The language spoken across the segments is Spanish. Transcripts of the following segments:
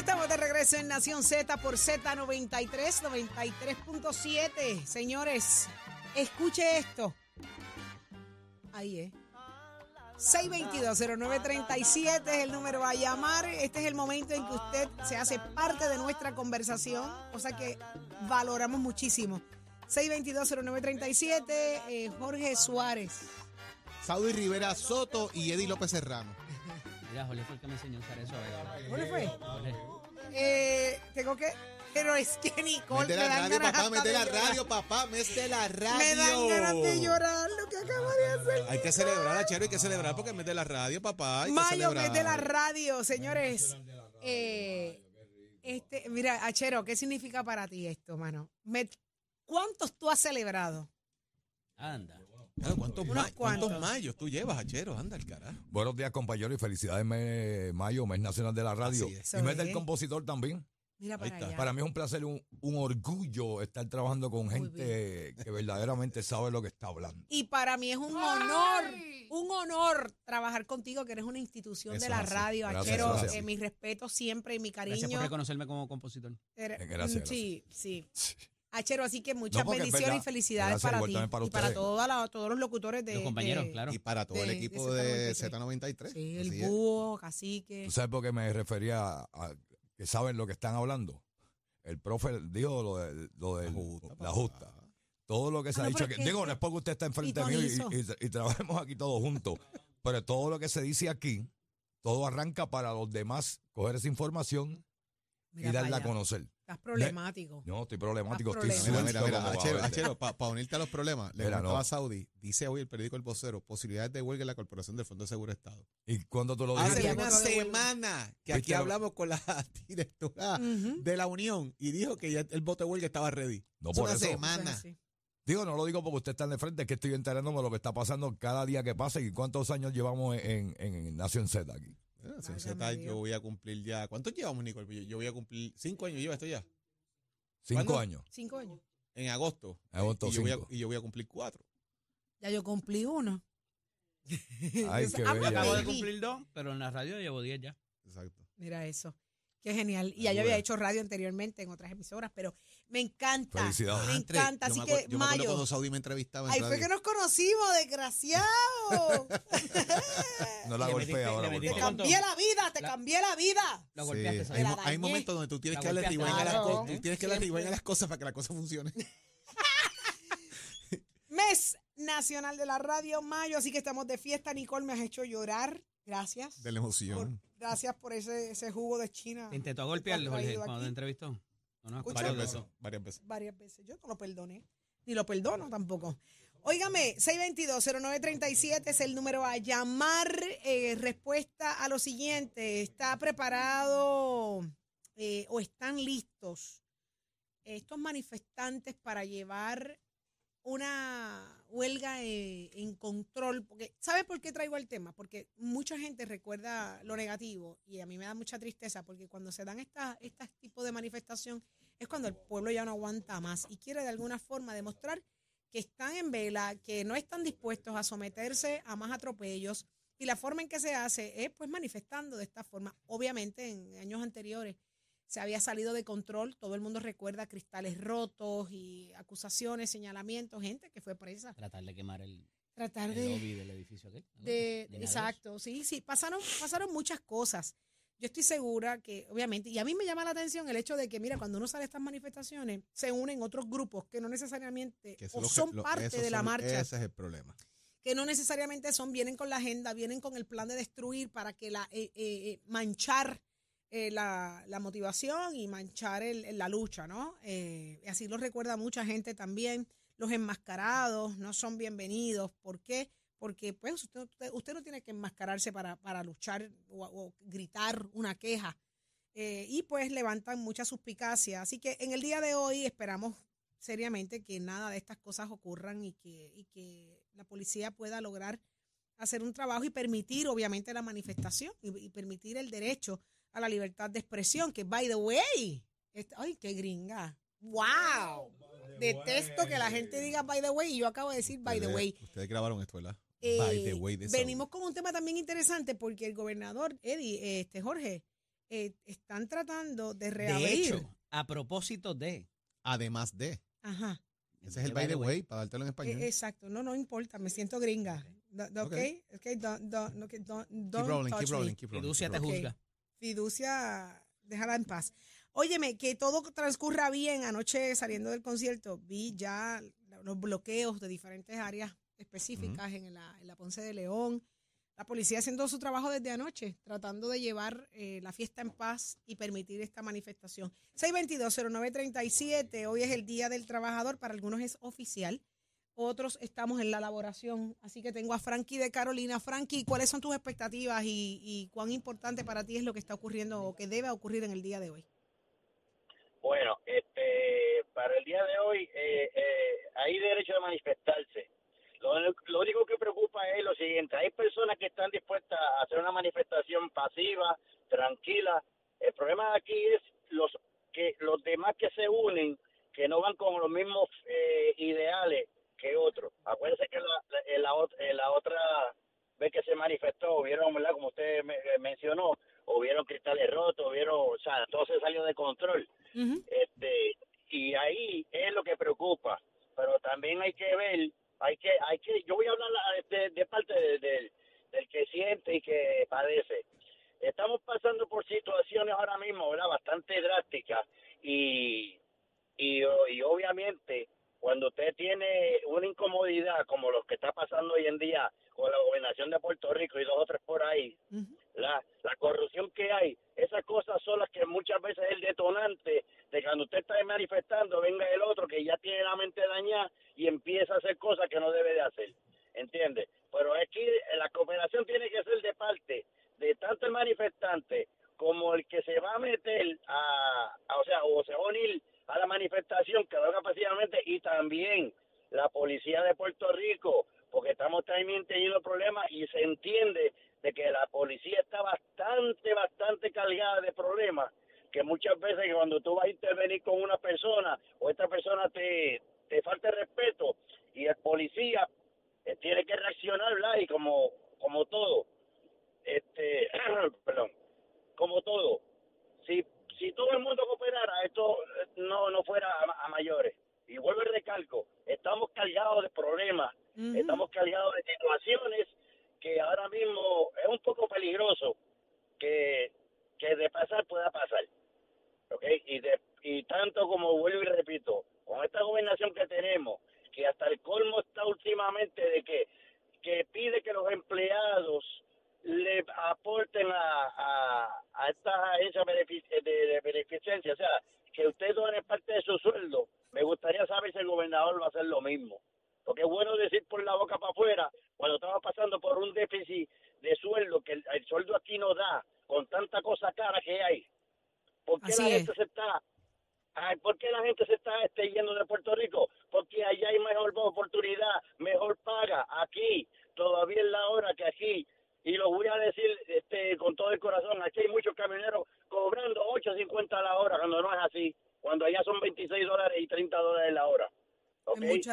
estamos de regreso en Nación Z por Z93, 93.7. Señores, escuche esto. Ahí es. 622-0937 es el número a llamar. Este es el momento en que usted se hace parte de nuestra conversación, cosa que valoramos muchísimo. 622-0937, eh, Jorge Suárez. Saudi Rivera Soto y Eddie López Serrano. Mira, Jorge fue el que me enseñó a usar eso. eh. ¿Cuál fue? Eh, tengo que... Pero es que Nicole Mete me la dan radio, ganas papá, hasta mete de la llorar. radio, papá, mete la radio. Me dan ganas de llorar lo que acabo de hacer. Hay que celebrar, Achero, hay que celebrar porque mete la radio, papá. Hay que Mayo celebrar. mete la radio, señores. Eh, este, mira, Achero, ¿qué significa para ti esto, mano? Me- ¿Cuántos tú has celebrado? Anda. Claro, ¿cuántos, ma- cuántos cuantos. mayos tú llevas, Achero? Anda, el carajo. Buenos días, compañeros, y felicidades, mes mayo, mes nacional de la radio. Es. Y mes del compositor también. Mira para allá. Para mí es un placer, un, un orgullo estar trabajando con gente que verdaderamente sabe lo que está hablando. Y para mí es un honor, un honor trabajar contigo, que eres una institución Eso de la radio. Achero, eh, mi respeto siempre y mi Gracias por cariño. reconocerme como compositor. Gracias, Sí, sí. Achero, así que muchas No, bendiciones y felicidades para ti. para y para toda la- todos los locutores de. Los compañeros, de- claro. Y para todo el equipo de de Z93. Z93. Sí, el búho, cacique. ¿Tú sabes por qué me refería a, a que saben lo que están hablando? El profe dijo lo de, lo de La justa, la papá. justa. Todo lo que se Ah, ha no, dicho aquí. que- Digo, no es porque usted está enfrente mío y, Tonizo. y- y trabajemos aquí todos juntos. pero todo lo que se dice aquí, todo arranca para los demás coger esa información Mira y darla a conocer. Estás problemático. No, estoy problemático. Estoy problemas. Mira, suelto mira, mira, Achero. Achero, para unirte a los problemas, le comentaba no. a Saudi, dice hoy el periódico El Vocero, posibilidades de huelga en la Corporación del Fondo de Seguro de Estado. ¿Y cuando tú lo Ah, Hace una semana que ¿Viste aquí hablamos con la directora de la Unión y dijo que ya el voto de huelga estaba ready. No, Es por una eso. semana. Eso es así. Digo, no lo digo porque usted está en el frente, es que estoy enterándome de lo que está pasando cada día que pasa y cuántos años llevamos en, en, en Nación Z aquí. Bueno, yo voy a cumplir ya. ¿Cuántos llevamos, Nicole? Yo, yo voy a cumplir cinco años. ¿Lleva esto ya? Cinco ¿Cuándo? años. Cinco años. En agosto. Agosto y, yo voy a, cinco. y yo voy a cumplir cuatro. Ya yo cumplí uno. Ay, qué I'm a bella. Acabo de cumplir dos, pero en la radio llevo diez ya. Exacto. Mira eso. Qué genial. Y ya yo había hecho radio anteriormente en otras emisoras, pero me encanta. Felicidades. Me encanta. yo Así que, acuerdo- yo me acuerdo Mayo. cuando Saudi me entrevistaba en Ahí fue radio. que nos conocimos, desgraciado. No la Le golpea metiste- ahora, le por te metiste favor. con- cambié la vida, te La- cambié la vida. Lo Sí, golpeaste, hay, hay dañé. momentos donde tú tienes La que darle golpeaste. rewind a las Claro. cosas. Tú tienes que darle Siempre. rewind a las cosas para que la cosa funcione. Mes Nacional de la Radio, Mayo. Así que estamos de fiesta. Nicole, me has hecho llorar. Gracias. De la Por- emoción. gracias por ese, ese jugo de China. Te intentó has Jorge, cuando te entrevistó. No, no, Escucha, Varias varias veces. Varias veces. varias veces. Yo no lo perdoné. Ni lo perdono tampoco. Óigame, 622-0937 es el número a llamar. eh, respuesta a lo siguiente. ¿Está preparado eh, o están listos estos manifestantes para llevar una huelga eh, en control? Porque, ¿Sabe por qué traigo el tema? Porque mucha gente recuerda lo negativo y a mí me da mucha tristeza porque cuando se dan estas tipos de manifestación es cuando el pueblo ya no aguanta más y quiere de alguna forma demostrar que están en vela, que no están dispuestos a someterse a más atropellos y la forma en que se hace es pues manifestando de esta forma. Obviamente en años anteriores se había salido de control, todo el mundo recuerda cristales rotos y acusaciones, señalamientos, gente que fue presa. Tratar de quemar el, Tratar el de lobby del edificio aquel. exacto, sí, sí, pasaron, pasaron muchas cosas. Yo estoy segura que, obviamente, y a mí me llama la atención el hecho de que, mira, cuando uno sale a estas manifestaciones, se unen otros grupos que no necesariamente Que o son lo- parte de la son- marcha, Ese es el problema. que no necesariamente son, vienen con la agenda, vienen con el plan de destruir para que la, eh, eh, eh, manchar eh, la, motivación y manchar el- la lucha, ¿no? Eh, así lo recuerda mucha gente también. Los enmascarados no son bienvenidos. ¿Por qué? Porque pues usted, no tiene que enmascararse para, luchar o, gritar una queja. Eh, y pues levantan mucha suspicacia. Así que en el día de hoy esperamos seriamente que nada de estas cosas ocurran y que, la policía pueda lograr hacer un trabajo y permitir, obviamente, la manifestación y permitir el derecho a la libertad de expresión, que, by the way, es- ay, qué gringa, wow, detesto que la gente diga by the way y yo acabo de decir by the Ustedes- way. Ustedes grabaron esto, ¿verdad? Eh, By the way de venimos con un tema también interesante porque el gobernador, Eddie, este Jorge, eh, están tratando de De reabrir. hecho, a propósito de. Además de. Ajá. Ese es el By the the way. way, para dártelo en Eh, español. exacto, no, no importa, me siento gringa. Do- do- Ok. Ok, ok, don't, don't, ok, don't, keep don't rolling, touch keep me. rolling, keep rolling. Keep te rolling. Ok. juzga. Fiducia, déjala en paz. Óyeme, que todo transcurra bien. Anoche saliendo del concierto vi ya los bloqueos de diferentes áreas específicas en, la, en la Ponce de León. La policía haciendo su trabajo desde anoche, tratando de llevar eh, la fiesta en paz y permitir esta manifestación. 622-0937, hoy es el Día del Trabajador, para algunos es oficial, otros estamos en la elaboración. Así que tengo a Frankie de Carolina. Frankie, ¿cuáles son tus expectativas y, y cuán importante para ti es lo que está ocurriendo o que debe ocurrir en el día de hoy? Bueno, este, para el día de hoy eh, eh, hay derecho de manifestarse. Lo, lo único que preocupa es lo siguiente, hay personas que están dispuestas a hacer una manifestación pasiva, tranquila. El problema aquí es los que los demás que se unen, que no van con los mismos eh, ideales que otros. Acuérdense que la, la, en la, ot- en la otra vez que se manifestó, vieron, ¿verdad? Como usted me- mencionó, hubieron cristales rotos, hubieron, o sea, todo se salió de control. Este y ahí es lo que preocupa. Pero también hay que ver hay que hay que yo voy a hablar de, de parte de- del del que siente y que padece. Estamos pasando por situaciones ahora mismo verdad bastante drásticas y y, y obviamente cuando usted tiene una incomodidad como lo que está pasando hoy en día con la gobernación de Puerto Rico y dos o tres por ahí la, la corrupción que hay, esas cosas son las que muchas veces es el detonante de cuando usted está manifestando, venga el otro que ya tiene la mente dañada y empieza a hacer cosas que no debe de hacer,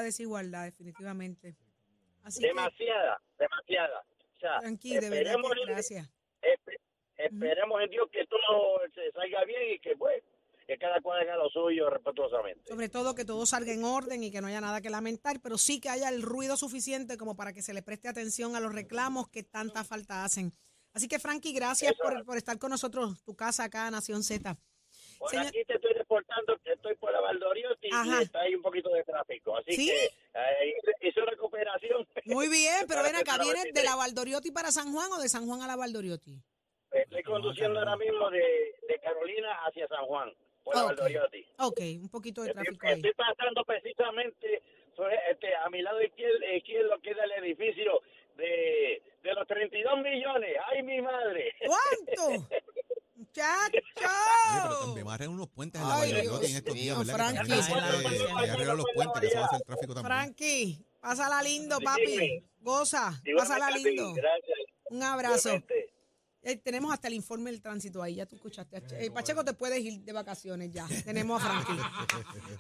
desigualdad, definitivamente. Así que, demasiada, demasiada. O sea, tranqui, de verdad esperemos que en- gracias. espe- esperemos en Dios que todo se salga bien y que pues que cada cual haga lo suyo respetuosamente. Sobre todo que todo salga en orden y que no haya nada que lamentar, pero sí que haya el ruido suficiente como para que se le preste atención a los reclamos que tanta falta hacen. Así que, Frankie, gracias por, por estar con nosotros, tu casa acá, Nación Z. Por Señor- aquí te estoy reportando que estoy por la Valdoriotti y está ahí un poquito de tráfico. Así ¿Sí? que eh, hice- recuperación. Muy bien, pero ven acá, ¿vienes de 23. la Valdoriotti para San Juan o de San Juan a la Valdoriotti? Estoy conduciendo ahora mismo de, de Carolina hacia San Juan, por la Ok. Valdoriotti. Ok, un poquito de Estoy, tráfico ahí. estoy pasando precisamente sobre, este, a mi lado izquierdo, izquierdo queda el edificio de, de los 32 millones. ¡Ay, mi madre! ¿Cuánto? Oye, pero ¡Muchacho! también van a unos puentes en la Ay, en estos días, ¿verdad? Frankie. arreglar los puentes, que eso va a ser tráfico también. Frankie, pásala lindo, papi. Goza, pásala lindo. Gracias. Un abrazo. Eh, tenemos hasta el informe del tránsito ahí, ya tú escuchaste. Eh, Pacheco, te puedes ir de vacaciones ya. Tenemos a Frankie.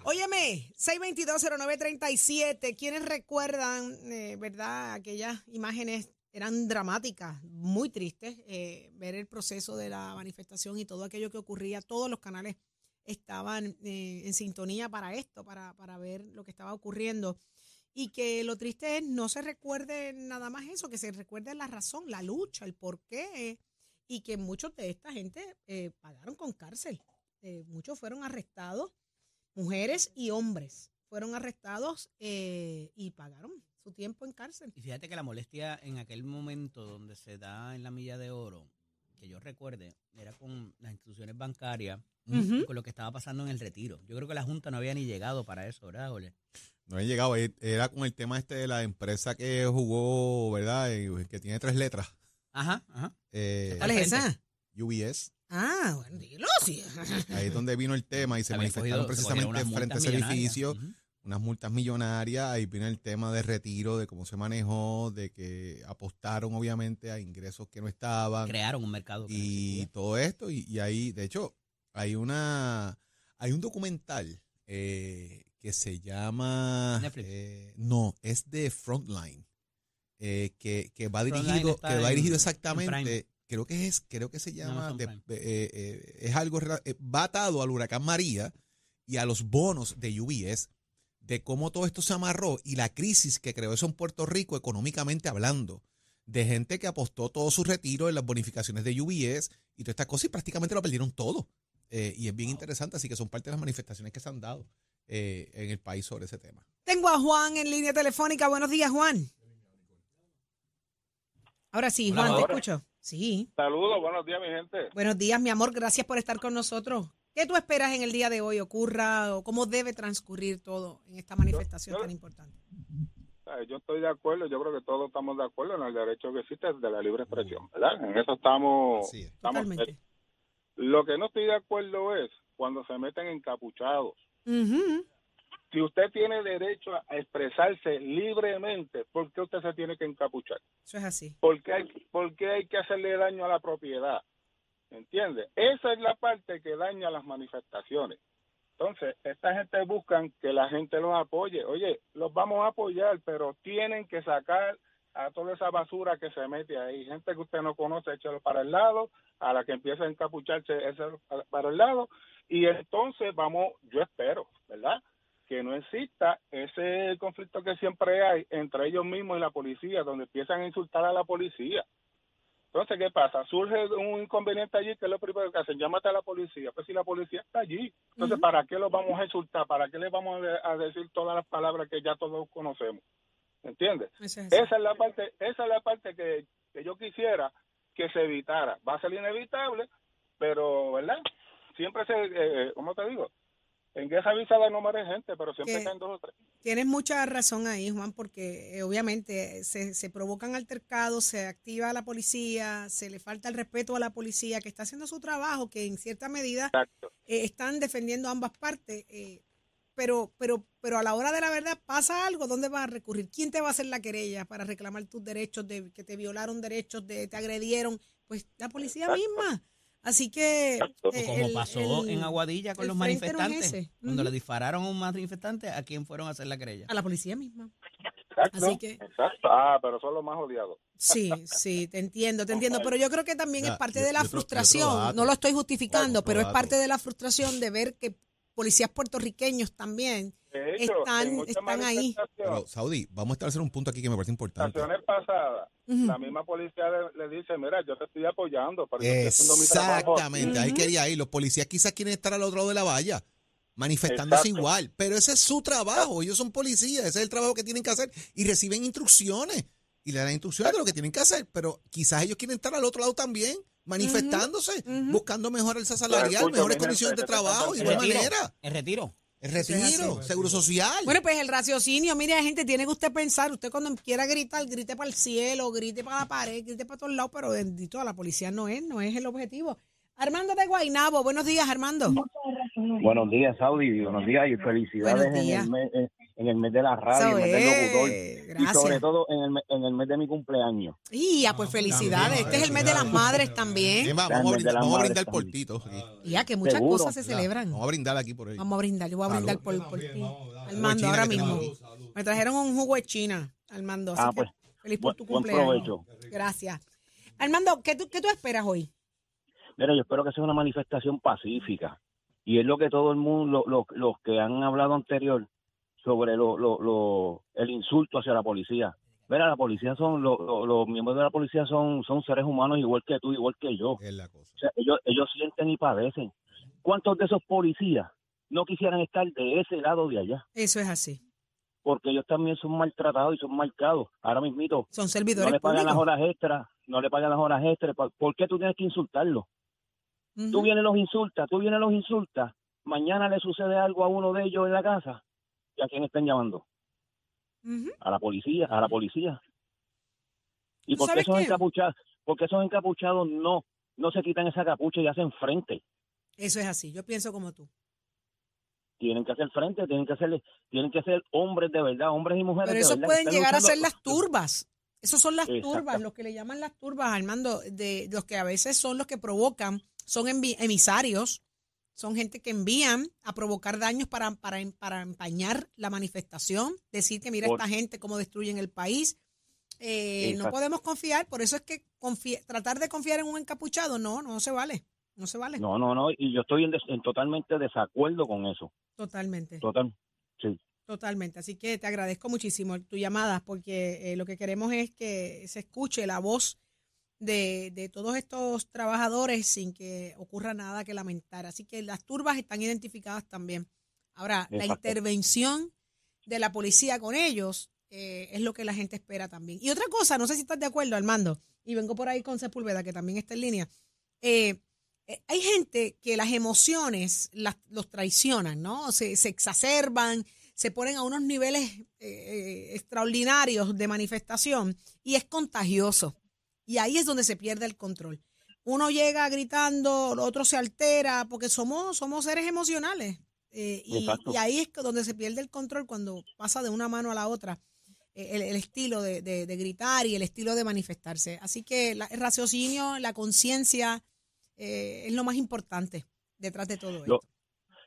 Óyeme, 6220937, ¿quiénes recuerdan, eh, verdad, aquellas imágenes eran dramáticas, muy tristes, eh, ver el proceso de la manifestación y todo aquello que ocurría. Todos los canales estaban eh, en sintonía para esto, para, para ver lo que estaba ocurriendo. Y que lo triste es no se recuerde nada más eso, que se recuerde la razón, la lucha, el porqué, y que muchos de esta gente eh, pagaron con cárcel. Eh, muchos fueron arrestados, mujeres y hombres fueron arrestados y pagaron su tiempo en cárcel. Y fíjate que la molestia en aquel momento donde se da en la milla de oro, que yo recuerde, era con las instituciones bancarias, y con lo que estaba pasando en el retiro. Yo creo que la Junta no había ni llegado para eso, ¿verdad, Ole? No he llegado, eh, era con el tema este de la empresa que jugó, ¿verdad? Eh, Que tiene tres letras. Ajá, ajá. Eh, ¿Cuál es esa? UBS. Ah, bueno, dilo, sí. Ahí es donde vino el tema y se Habían manifestaron cogido- se precisamente unas frente a ese edificio. Unas multas millonarias. Ahí vino el tema de retiro, de cómo se manejó, de que apostaron obviamente a ingresos que no estaban. Crearon un mercado. no y todo esto y, y ahí de hecho hay una hay un documental eh, que se llama Netflix. eh, no es de Frontline eh, que, que va Frontline dirigido que va en- dirigido en exactamente creo que es creo que se llama de- es algo va atado al huracán María y a los bonos de UBS de cómo todo esto se amarró y la crisis que creó eso en Puerto Rico económicamente hablando de gente que apostó todo su retiro en las bonificaciones de UBS y todas estas cosas y prácticamente lo perdieron todo. Eh, y es bien interesante, así que son parte de las manifestaciones que se han dado eh, en el país sobre ese tema. Tengo a Juan en línea telefónica. Buenos días, Juan. Ahora sí, Juan, te escucho. Sí. Saludos, buenos días, mi gente. Buenos días, mi amor. Gracias por estar con nosotros. ¿Qué tú esperas en el día de hoy ocurra o cómo debe transcurrir todo en esta manifestación yo- tan importante? Eh, Yo estoy de acuerdo, yo creo que todos estamos de acuerdo en el derecho que existe de la libre expresión, ¿verdad? En eso estamos. Totalmente. Lo que no estoy de acuerdo es cuando se meten encapuchados. Ujú. Si usted tiene derecho a expresarse libremente, ¿por qué usted se tiene que encapuchar? Eso es así. ¿Por qué hay, por qué hay que hacerle daño a la propiedad? ¿Entiende? Esa es la parte que daña las manifestaciones. Entonces, esta gente buscan que la gente los apoye. Oye, los vamos a apoyar, pero tienen que sacar a toda esa basura que se mete ahí. Gente que usted no conoce, échalo para el lado, a la que empieza a encapucharse, échalo para- para el lado. Y entonces vamos, yo espero, ¿verdad? Que no exista ese conflicto que siempre hay entre ellos mismos y la policía, donde empiezan a insultar a la policía. Entonces, ¿qué pasa? Surge un inconveniente allí, que es lo primero que hacen, llámate a la policía. Pues si la policía está allí, entonces. ¿para qué los vamos a insultar? ¿Para qué les vamos a de- a decir todas las palabras que ya todos conocemos? ¿Entiendes? Es. Esa es la parte, esa es la parte que, que yo quisiera que se evitara. Va a ser inevitable, pero, ¿verdad? Siempre se, eh, ¿cómo te digo? En guerra avisada no muere gente, pero siempre Que- caen dos o tres. Tienes mucha razón ahí, Juan, porque eh, obviamente se, se provocan altercados, se activa la policía, se le falta el respeto a la policía que está haciendo su trabajo, que en cierta medida eh, están defendiendo ambas partes, eh, pero, pero, pero a la hora de la verdad pasa algo, ¿dónde vas a recurrir? ¿Quién te va a hacer la querella para reclamar tus derechos, de que te violaron derechos, de te agredieron? Pues la policía Exacto. misma. Así que... Eh, Como el- pasó el- en Aguadilla con los manifestantes. ese. Cuando le dispararon a un manifestante, ¿a quién fueron a hacer la querella? A la policía misma. Exacto. Así que- Exacto. Ah, pero son los más odiados. Sí, sí, te entiendo, te entiendo, pero yo creo que también es parte de la frustración, no lo estoy justificando, pero es parte de la frustración de ver que policías puertorriqueños también De hecho, Están- muchas están ahí. Pero, Saudi, vamos a haciendo un punto aquí que me parece importante. pasadas, la misma policía le, le dice, mira, yo te estoy apoyando, pero haciendo mi trabajo. Exactamente, ahí quería ir. Los policías quizás quieren estar al otro lado de la valla, manifestándose Exacto. igual, pero ese es su trabajo, ellos son policías, ese es el trabajo que tienen que hacer y reciben instrucciones y le dan instrucciones de lo que tienen que hacer, pero quizás ellos quieren estar al otro lado también, manifestándose, buscando mejorar el salarial, mejores condiciones de que te están trabajo, de igual retiro. manera, El retiro. El retiro, así. seguro social. Bueno, pues el raciocinio, mire, gente, tiene que usted pensar, usted cuando quiera gritar, grite para el cielo, grite para la pared, grite para todos lados, pero bendito, a la policía no es, no es el objetivo. Armando de Guainabo, buenos días, Armando. Buenos días, Saudi. Buenos días y felicidades Buenos en el, mes, en- en el mes de la radio, Eso el mes del locutor. Y sobre todo en el, en el mes de mi cumpleaños. Y ya, pues felicidades. Este es el mes de las madres también. va, vamos, a brindar, vamos a brindar por. Y ya, que muchas Seguro. cosas se celebran. Vamos a brindar aquí por él. Vamos a brindar, yo voy a Salud. brindar por, por ti. Armando, ahora que mismo. Me trajeron un jugo de China, Armando. Así Ah, que pues. Feliz por Buen- tu buen cumpleaños. provecho. Gracias. Armando, ¿qué tú, ¿qué tú esperas hoy? Mira, yo espero que sea una manifestación pacífica. Y es lo que todo el mundo, lo- lo- los que han hablado anterior sobre lo, lo- lo- el insulto hacia la policía. Mira, la policía son, lo- lo- los miembros de la policía son, son seres humanos igual que tú, igual que yo. Es la cosa. O sea, ellos, ellos sienten y padecen. ¿Cuántos de esos policías no quisieran estar de ese lado de allá? Eso es así. Porque ellos también son maltratados y son marcados. Ahora mismito, Son no servidores le pagan las horas extras, no le pagan las horas extras. ¿Por- ¿Por qué tú tienes que insultarlo? Tú vienes los insultas, tú vienes los insultas, mañana le sucede algo a uno de ellos en la casa, ¿y a quién están llamando? A la policía, a la policía. ¿Y ¿Tú por qué esos encapuchados, porque esos encapuchados no, no se quitan esa capucha y hacen frente? Eso es así. Yo pienso como tú. Tienen que hacer frente, tienen que hacer, tienen que ser hombres de verdad, hombres y mujeres Pero de esos pueden llegar a ser las turbas. Esos son las turbas, los que le llaman las turbas, Armando, de los que a veces son los que provocan, son emisarios, son gente que envían a provocar daños para, para, para empañar la manifestación, decir que mira Por- esta gente cómo destruyen el país. Eh, no podemos confiar, por eso es que tratar de confiar en un encapuchado, no, no se vale, no se vale. No, no, no, y yo estoy en, des- en totalmente desacuerdo con eso. Totalmente. Total. Totalmente. Así que te agradezco muchísimo tu llamada porque eh, lo que queremos es que se escuche la voz de, de todos estos trabajadores sin que ocurra nada que lamentar. Así que las turbas están identificadas también. Ahora, la intervención de la policía con ellos eh, es lo que la gente espera también. Y otra cosa, no sé si estás de acuerdo, Armando, y vengo por ahí con Sepúlveda, que también está en línea. Eh, eh, hay gente que las emociones las, los traicionan, ¿no? Se, se exacerban, se ponen a unos niveles extraordinarios de manifestación y es contagioso. Y ahí es donde se pierde el control. Uno llega gritando, el otro se altera, porque somos, somos seres emocionales. Eh, y, ahí es donde se pierde el control cuando pasa de una mano a la otra eh, el, el estilo de, de- de gritar y el estilo de manifestarse. Así que la- el raciocinio, la conciencia eh, es lo más importante detrás de todo Lo- esto.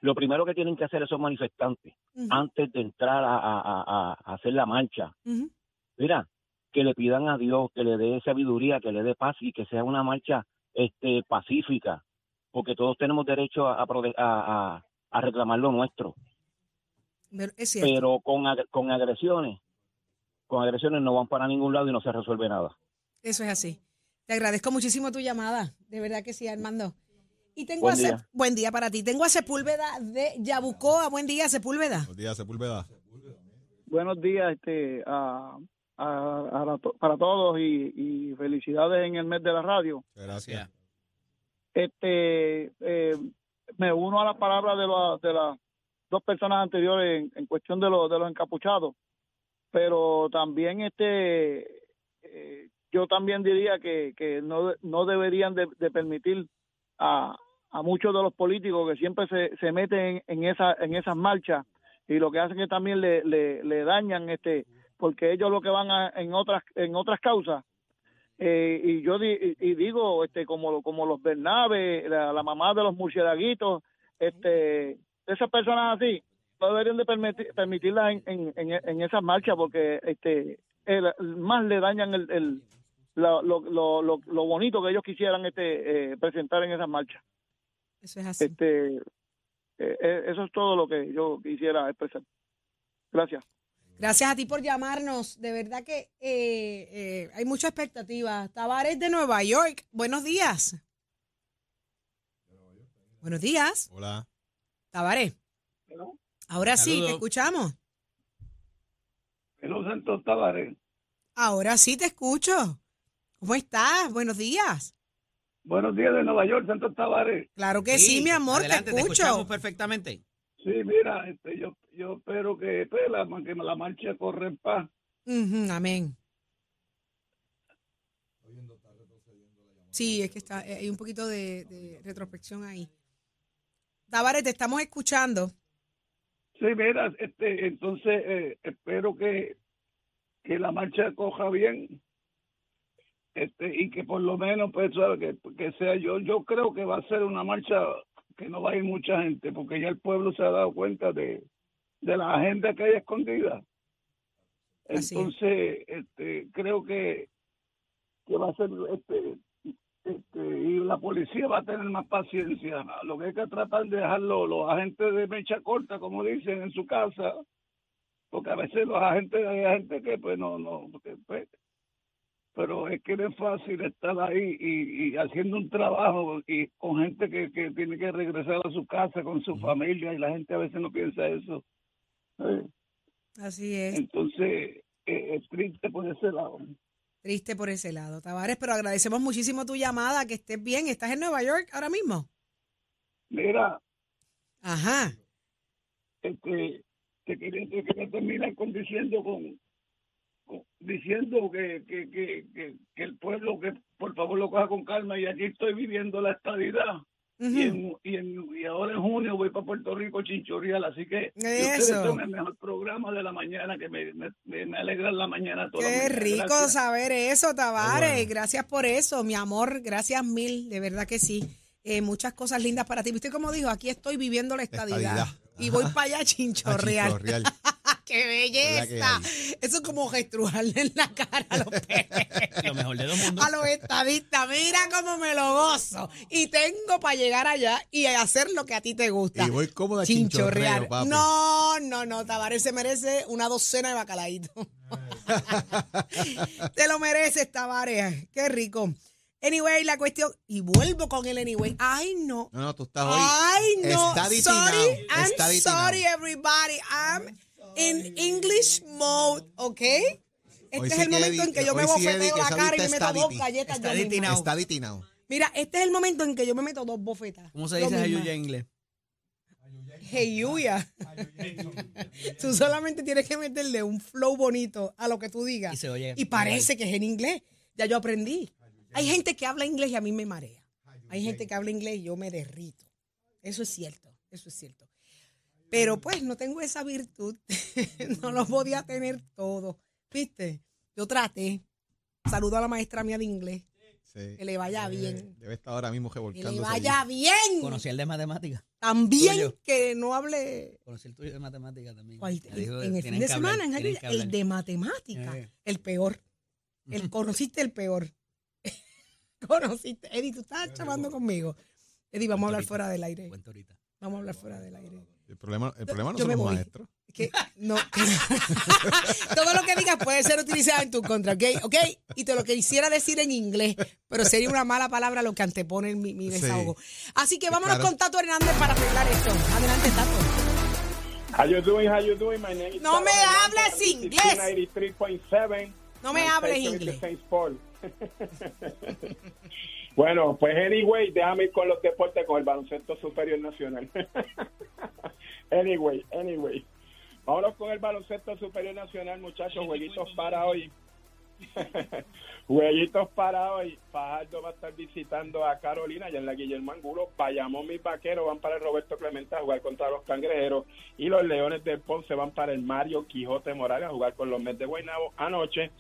Lo primero que tienen que hacer esos manifestantes antes de entrar a, a- a- a hacer la marcha, mira, que le pidan a Dios que le dé sabiduría, que le dé paz y que sea una marcha este pacífica, porque todos tenemos derecho a, a prode- a- a- reclamar lo nuestro, Pero es cierto. pero con, ag- con agresiones, con agresiones no van para ningún lado y no se resuelve nada. Eso es así. Te agradezco muchísimo tu llamada. De verdad que sí, Armando. Y tengo Buen a Sep- día. buen día para ti. Tengo a Sepúlveda de Yabucoa. Buen día, Sepúlveda. Buenos días, Sepúlveda. buenos días este a, a- a para todos y, y felicidades en el mes de la radio Gracias. este eh, me uno a las palabras de, la- de las dos personas anteriores en, en cuestión de, los de los encapuchados pero también este eh, yo también diría que, que no, no deberían de, de permitir a, a muchos de los políticos que siempre se, se meten en esa en esas marchas y lo que hacen es también le, le, le dañan este porque ellos lo que van a- en otras en otras causas eh, y yo di- y, digo este como como los Bernabe la, la mamá de los murcielaguitos este esas personas así no deberían de permitir, permitirlas en, en, en, en esas marchas porque este el- más le dañan el, el lo, lo, lo, lo, lo bonito que ellos quisieran este eh, presentar en esas marchas. Eso es así. este eh, eh, eso es todo lo que yo quisiera expresar. Gracias Gracias a ti por llamarnos. De verdad que eh, eh, hay mucha expectativa. Tavares de Nueva York. Buenos días. Buenos días, Hola. Tavares. Ahora sí, te escuchamos. Hello, Santos Tavares. Ahora sí te escucho. ¿Cómo estás? Buenos días. Buenos días de Nueva York, Santos Tavares. Claro que sí, mi amor, adelante, te escucho. escuchamos perfectamente. Sí, mira, este, yo, yo espero que, pues, la, que la marcha corre en paz. Ujú, amén. Sí, es que está, eh, hay un poquito de, de retrospección ahí. Tavares, te estamos escuchando. Sí, mira, este, entonces eh, espero que, que la marcha coja bien. Este, y que por lo menos pues sabe, que, que sea yo yo creo que va a ser una marcha que no va a ir mucha gente porque ya el pueblo se ha dado cuenta de, de la agenda que hay escondida Así es. Entonces, este, creo que, que va a ser, este, este, y la policía va a tener más paciencia. Lo que hay que tratar de dejarlo los agentes de mecha corta, como dicen, en su casa, porque a veces los agentes, hay gente que pues no, no, porque, pues, pero es que no es fácil estar ahí y, y haciendo un trabajo y con gente que, que tiene que regresar a su casa con su familia y la gente a veces no piensa eso. Eh, Así es. Entonces, eh, es triste por ese lado. Triste por ese lado, Tavares, pero agradecemos muchísimo tu llamada, que estés bien. ¿Estás en Nueva York ahora mismo? Mira, Ajá. este, te quería, te quería terminar con diciendo con, con- diciendo que, que, que, que, que el pueblo que por favor lo coja con calma y aquí estoy viviendo la estadidad y, en, y, en- y ahora en junio voy para Puerto Rico chinchorreal así que ustedes Eso. son el mejor programa de la mañana que me, me, me, alegra la mañana toda la Qué mañana. rico Gracias. saber eso, Tavares. bueno. Gracias por eso, mi amor. Gracias mil, de verdad que sí. Eh, muchas cosas lindas para ti. ¿Viste cómo dijo? Aquí estoy viviendo la estadidad. Estadidad. Y voy para allá a chinchorreal. chinchorreal. ¡Qué ¿Verdad que belleza! Eso es como gestruarle en la cara a los peces. Lo mejor de dos mundos. A los estadistas, mira cómo me lo gozo. Y tengo para llegar allá y hacer lo que a ti te gusta. Y voy cómoda Chinchorrear. papi. No, no, no. Tavares se merece una docena de bacalaíto. Te lo mereces, Tavares. Qué rico. Anyway, la cuestión. Y vuelvo con el anyway. Ay, no. No, no, tú estás hoy. Ay, no. Study Sorry. now. I'm Study sorry, now. everybody. I'm in English mode, ¿ok? Este Hoy es sí el momento en que yo me bofeteo la cara y me meto dos galletas Está ditinao. Está ditinado. Mira, este es el momento en que yo me meto dos bofetas. ¿Cómo se dice misma. ayuya en inglés? Heyuya. tú solamente tienes que meterle un flow bonito a lo que tú digas. Y se oye. Y parece que es en inglés. Ya yo aprendí. Hay gente que habla inglés y a mí me marea. Hay gente que habla inglés y yo me derrito. Eso es cierto, eso es cierto. Pero pues no tengo esa virtud. no lo podía tener todo. ¿Viste? Yo traté. Saludo a la maestra mía de inglés. Sí. Que le vaya bien. Debe estar ahora mismo Que le revolcándose. vaya bien. Conocí el de matemáticas. También Tuyo. que no hable Conocí el tuyo de matemáticas también. ¿Cuál? Me dijo, en el "Tienen fin de hablar, semana, en hablar". el de matemática, Eh. el peor. El conociste el peor. conociste. Eddie, tú estás chavando conmigo. Eddie, vamos a hablar fuera del aire. Cuento ahorita. Vamos a hablar fuera del aire. El problema, el problema no Yo son los voy. maestros. Que no. Todo lo que digas puede ser utilizado en tu contra, ¿ok? ¿ok? Y te lo quisiera decir en inglés, pero sería una mala palabra lo que antepone mi, mi desahogo. Así que vámonos Claro. con Tato Hernández para arreglar esto. Adelante, Tato. How you doing? How you doing? My name is No me Taro hables Hernández, inglés. 93.7. No me hables inglés. Bueno, pues anyway, déjame ir con los deportes con el baloncesto superior nacional. anyway, anyway. Vámonos con el baloncesto superior nacional, muchachos. Jueguitos para hoy. Jueguitos para hoy. Fajardo va a estar visitando a Carolina y en la Guillermo Angulo. Bayamón, mis vaqueros van para el Roberto Clemente a jugar contra los cangrejeros. Y los Leones del Ponce van para el Mario Quijote Morales a jugar con los Mets de Guaynabo. Anoche,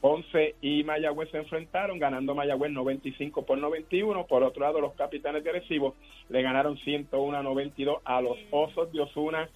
Ponce y Mayagüez se enfrentaron, ganando Mayagüez 95 por 91. Por otro lado, los capitanes de Recibo le ganaron 101 a 92 a los Osos de Osuna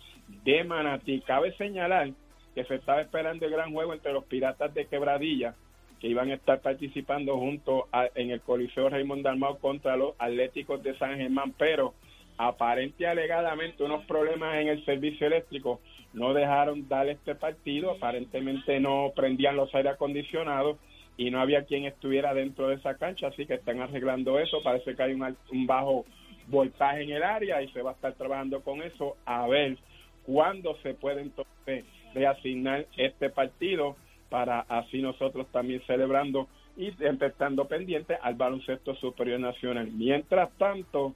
de Manatí. Cabe señalar que se estaba esperando el gran juego entre los Piratas de Quebradilla, que iban a estar participando junto en el Coliseo Raymond Dalmau contra los Atléticos de San Germán, pero aparente alegadamente unos problemas en el servicio eléctrico no dejaron dar este partido, aparentemente no prendían los aire acondicionados y no había quien estuviera dentro de esa cancha, así que están arreglando eso, parece que hay un, un bajo voltaje en el área y se va a estar trabajando con eso a ver cuándo se puede entonces reasignar este partido para así nosotros también celebrando y empezando pendiente al baloncesto superior nacional. Mientras tanto,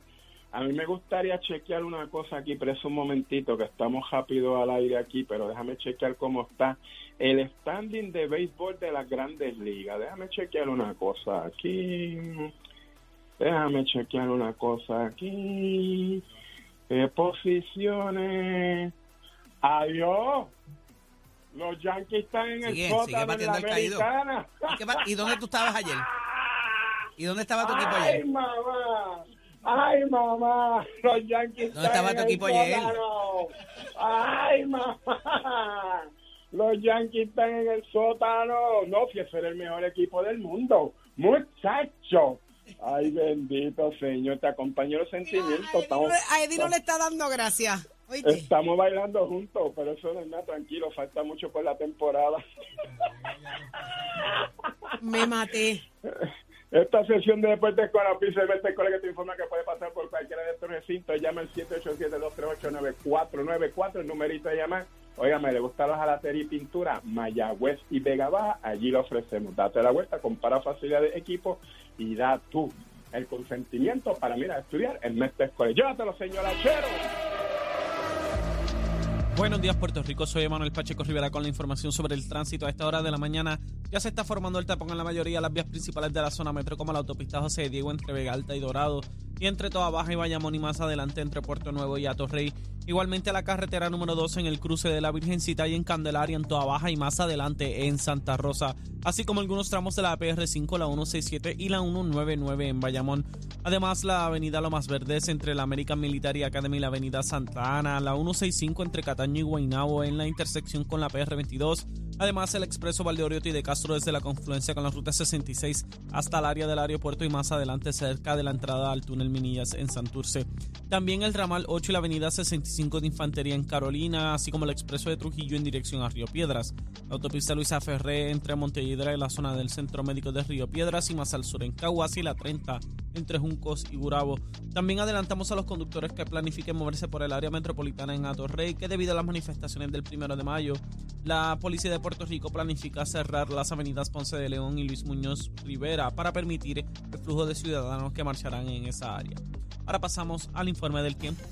a mí me gustaría chequear una cosa aquí, pero es un momentito que estamos rápido al aire aquí, pero déjame chequear cómo está el standing de béisbol de las grandes ligas. Déjame chequear una cosa aquí. Déjame chequear una cosa aquí. Eh, posiciones. Adiós. Los Yankees están en Sigue, el en batiendo la americana. ¿Y, dónde tú estabas ayer? ¿Y dónde estaba tu equipo Ay, ayer? mamá. Ay, mamá. Los Yankees ¿Dónde están estaba en tu el equipo ayer? sótano. Ay, mamá. Los Yankees están en el sótano. No, si ese era el mejor equipo del mundo. Muchacho. Ay, bendito Señor, te acompañó los sentimientos. A Eddie, no Estamos, le- a Eddie no le está dando gracias. Oíste. estamos bailando juntos, pero eso no es nada, tranquilo, falta mucho por la temporada. Me maté. Esta sesión de deportes con la pizza de Escuela que te informa que puede pasar por cualquiera de estos recintos. Llama al 787-238-9494, el numerito de llamar. Óigame, le gusta la jalatería y pintura, Mayagüez y Vega Baja, allí lo ofrecemos. Date la vuelta, compara facilidad de equipo y da tú el consentimiento para, mira, estudiar el mes de escuela. Llévatelo, señor Achero. Buenos días, Puerto Rico. Soy Emanuel Pacheco Rivera con la información sobre el tránsito. A esta hora de la mañana ya se está formando el tapón en la mayoría de las vías principales de la zona metro, como la autopista José de Diego entre Vega Alta y Dorado, y entre Toa Baja y Bayamón, y más adelante entre Puerto Nuevo y Atorrey. Igualmente la carretera número 2 en el cruce de la Virgencita y en Candelaria, en Toa Baja, y más adelante en Santa Rosa, así como algunos tramos de la PR5, la 167 y la 199 en Bayamón. Además, la avenida Lomas Verdes entre la American Military Academy y la avenida Santa Ana, la 165 entre Cataño y Guaynabo en la intersección con la PR22. Además, el expreso Valdeoriotti de Castro desde la confluencia con la ruta 66 hasta el área del aeropuerto y más adelante cerca de la entrada al túnel Minillas en Santurce. También el ramal 8 y la avenida 65 de Infantería en Carolina, así como el expreso de Trujillo en dirección a Río Piedras. La autopista Luisa Ferré entre Montelledra y la zona del Centro Médico de Río Piedras y más al sur en Caguas y la 30 entre Juncos y Gurabo. También adelantamos a los conductores que planifiquen moverse por el área metropolitana en Atorrey, que debido a las manifestaciones del primero de mayo, la policía de Puerto Rico planifica cerrar las avenidas Ponce de León y Luis Muñoz Rivera para permitir el flujo de ciudadanos que marcharán en esa área. Ahora pasamos al informe del tiempo.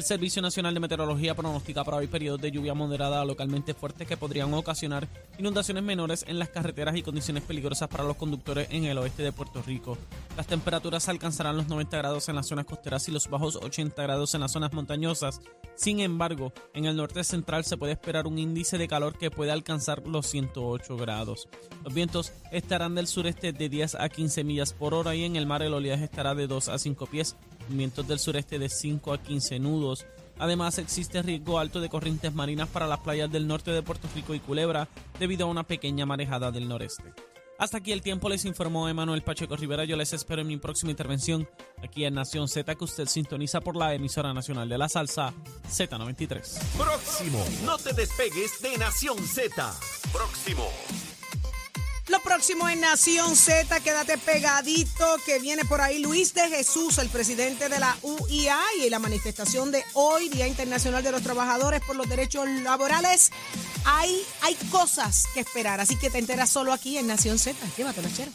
El Servicio Nacional de Meteorología pronostica para hoy periodos de lluvia moderada a localmente fuertes que podrían ocasionar inundaciones menores en las carreteras y condiciones peligrosas para los conductores en el oeste de Puerto Rico. Las temperaturas alcanzarán los 90 grados en las zonas costeras y los bajos 80 grados en las zonas montañosas. Sin embargo, en el norte central se puede esperar un índice de calor que puede alcanzar los 108 grados. Los vientos estarán del sureste de 10 a 15 millas por hora y en el mar el oleaje estará de 2 a 5 pies vientos del sureste de 5 a 15 nudos. Además, existe riesgo alto de corrientes marinas para las playas del norte de Puerto Rico y Culebra debido a una pequeña marejada del noreste. Hasta aquí el tiempo, les informó Emanuel Pacheco Rivera. Yo les espero en mi próxima intervención aquí en Nación Z, que usted sintoniza por la emisora nacional de la salsa Z93. Próximo. No te despegues de Nación Z. Próximo. Lo próximo en Nación Z, quédate pegadito, que viene por ahí Luis de Jesús, el presidente de la UIA y la manifestación de hoy, Día Internacional de los Trabajadores por los Derechos Laborales. Hay, hay cosas que esperar, así que te enteras solo aquí en Nación Z. Llévatelo, chero.